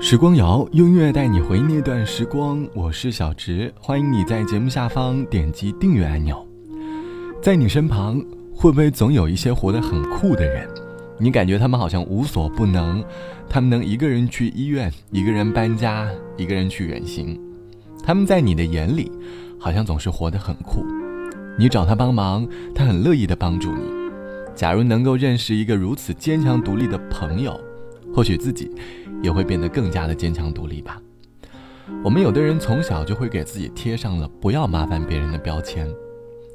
时光谣，用音乐带你回忆那段时光。我是小植，欢迎你在节目下方点击订阅按钮。在你身旁，会不会总有一些活得很酷的人？你感觉他们好像无所不能，他们能一个人去医院，一个人搬家，一个人去远行。他们在你的眼里，好像总是活得很酷。你找他帮忙，他很乐意的帮助你。假如能够认识一个如此坚强独立的朋友，或许自己也会变得更加的坚强独立吧。我们有的人从小就会给自己贴上了不要麻烦别人的标签，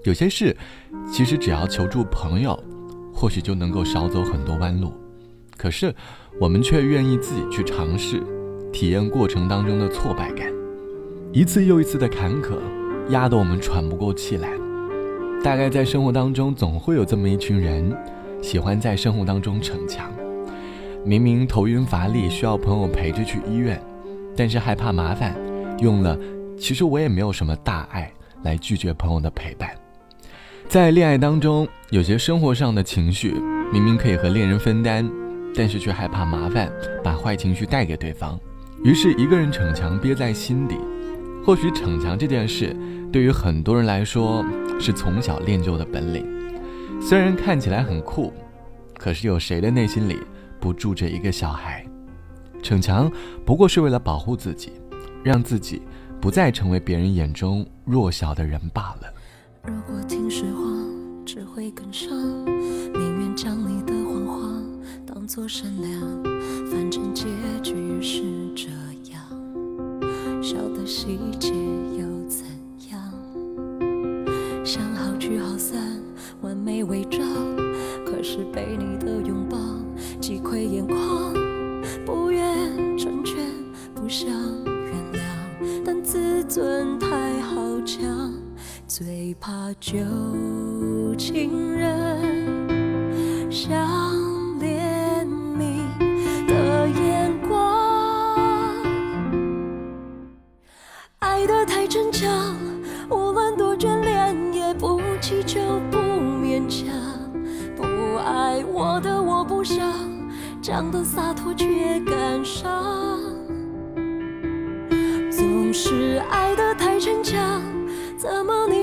有些事其实只要求助朋友，或许就能够少走很多弯路。可是我们却愿意自己去尝试，体验过程当中的挫败感，一次又一次的坎坷，压得我们喘不过气来。大概在生活当中，总会有这么一群人，喜欢在生活当中逞强。明明头晕乏力，需要朋友陪着去医院，但是害怕麻烦，用了“其实我也没有什么大碍”来拒绝朋友的陪伴。在恋爱当中，有些生活上的情绪，明明可以和恋人分担，但是却害怕麻烦，把坏情绪带给对方，于是一个人逞强，憋在心底。或许逞强这件事，对于很多人来说是从小练就的本领。虽然看起来很酷，可是有谁的内心里不住着一个小孩？逞强不过是为了保护自己，让自己不再成为别人眼中弱小的人罢了。如果听实话，只会更伤。宁愿将你的谎话当作善良，怕旧情人想怜你的眼光。爱得太逞强，无论多眷恋，也不祈求，不勉强。不爱我的我不想，讲得洒脱却感伤。总是爱得太逞强，怎么你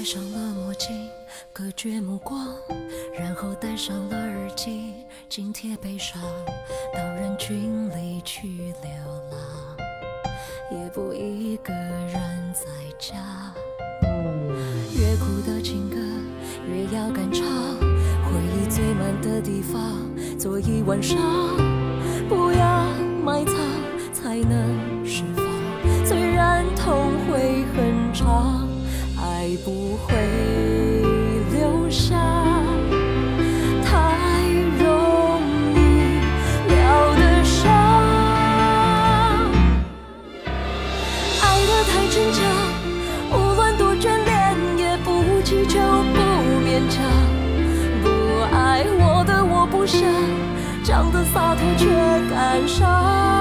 戴上了墨镜，隔绝目光，然后戴上了耳机，紧贴悲伤，到人群里去流浪，也不一个人在家。越苦的情歌越要敢唱，回忆最满的地方，坐一晚上，不要埋藏，才能释放。虽然痛会很长。爱不会留下太容易疗的伤，爱的太逞强，无论多眷恋，也不祈求，不勉强。不爱我的我不想，讲得洒脱却感伤。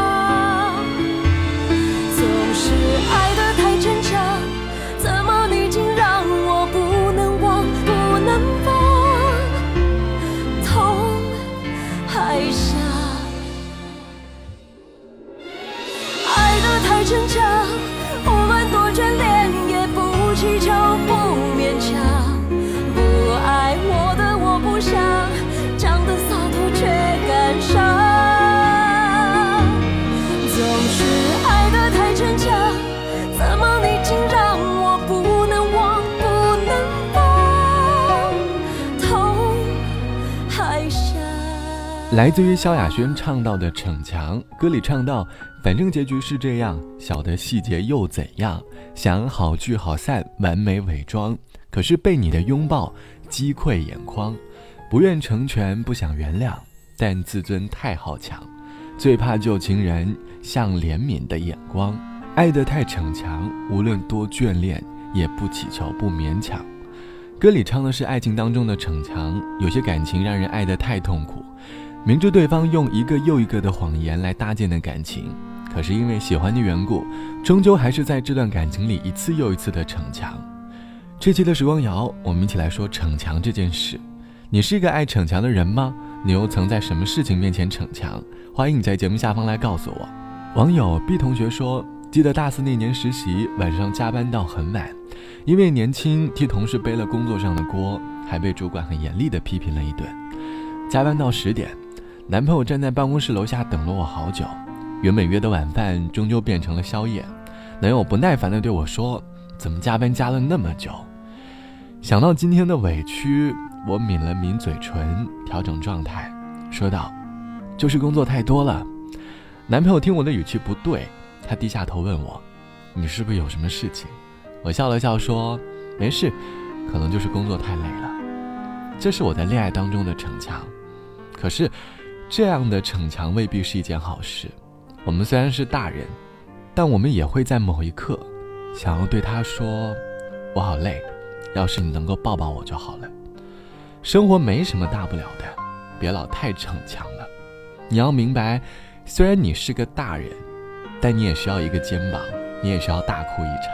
来自于萧亚轩唱到的《逞强》，歌里唱到：“反正结局是这样，小的细节又怎样？想好聚好散，完美伪装，可是被你的拥抱击溃眼眶。不愿成全，不想原谅，但自尊太好强，最怕旧情人像怜悯的眼光，爱得太逞强，无论多眷恋，也不祈求，不勉强。歌里唱的是爱情当中的逞强，有些感情让人爱得太痛苦，明知对方用一个又一个的谎言来搭建的感情，可是因为喜欢的缘故，终究还是在这段感情里一次又一次的逞强。这期的时光谣，我们一起来说逞强这件事。你是一个爱逞强的人吗？你又曾在什么事情面前逞强？欢迎你在节目下方来告诉我。网友 B 同学说，记得大四那年实习，晚上加班到很晚。因为年轻，替同事背了工作上的锅，还被主管很严厉地批评了一顿。加班到十点，男朋友站在办公室楼下等了我好久。原本约的晚饭，终究变成了宵夜。男友不耐烦地对我说：“怎么加班加了那么久？”想到今天的委屈，我抿了抿嘴唇，调整状态，说道：“就是工作太多了。”男朋友听我的语气不对，他低下头问我：“你是不是有什么事情？”我笑了笑说：“没事，可能就是工作太累了。”这是我在恋爱当中的逞强。可是，这样的逞强未必是一件好事。我们虽然是大人，但我们也会在某一刻，想要对他说：“我好累，要是你能够抱抱我就好了。”生活没什么大不了的，别老太逞强了。你要明白，虽然你是个大人，但你也需要一个肩膀，你也需要大哭一场。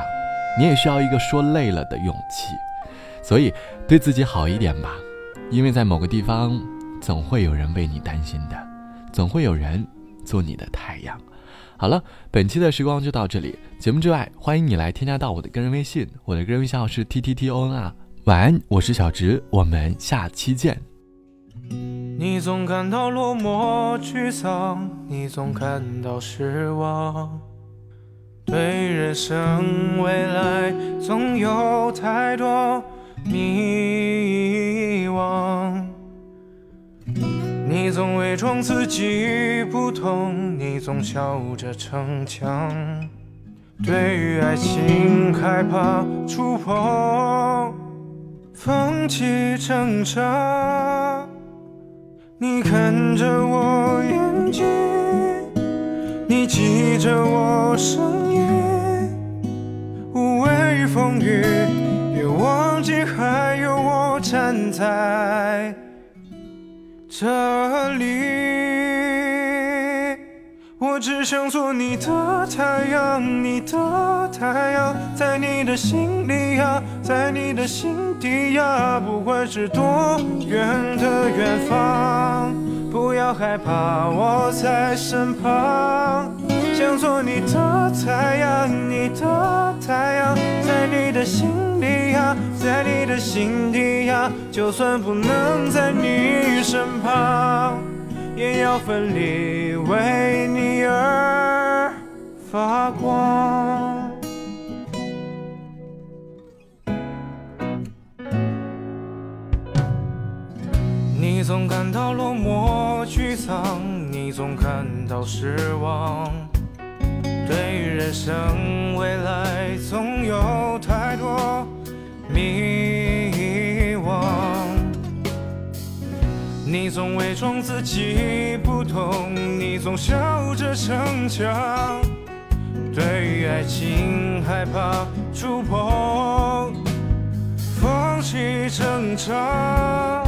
你也需要一个说累了的勇气，所以对自己好一点吧，因为在某个地方，总会有人为你担心的，总会有人做你的太阳。好了，本期的时光就到这里。节目之外，欢迎你来添加到我的个人微信，我的个人微信号是 t t t o n 啊。晚安，我是小直，我们下期见。你总感到落寞沮丧，你总感到失望。对人生未来总有太多迷惘，你总伪装自己不痛，你总笑着逞强。对于爱情害怕触碰，放弃挣扎。你看着我眼睛，你记着我声音，无畏。风雨，别忘记还有我站在这里。我只想做你的太阳，你的太阳，在你的心里呀，在你的心底呀，不管是多远的远方，不要害怕，我在身旁。做你的太阳，你的太阳，在你的心里呀，在你的心底呀，就算不能在你身旁，也要奋力为你而发光。你总感到落寞沮丧，你总感到失望。人生未来，总有太多迷惘。你总伪装自己不懂，你总笑着逞强。对于爱情害怕触碰，放弃挣扎。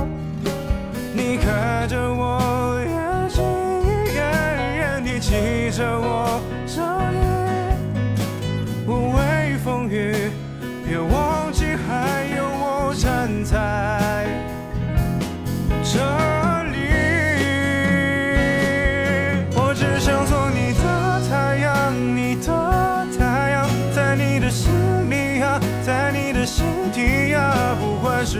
你看着我眼睛，你记着我。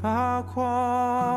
发光。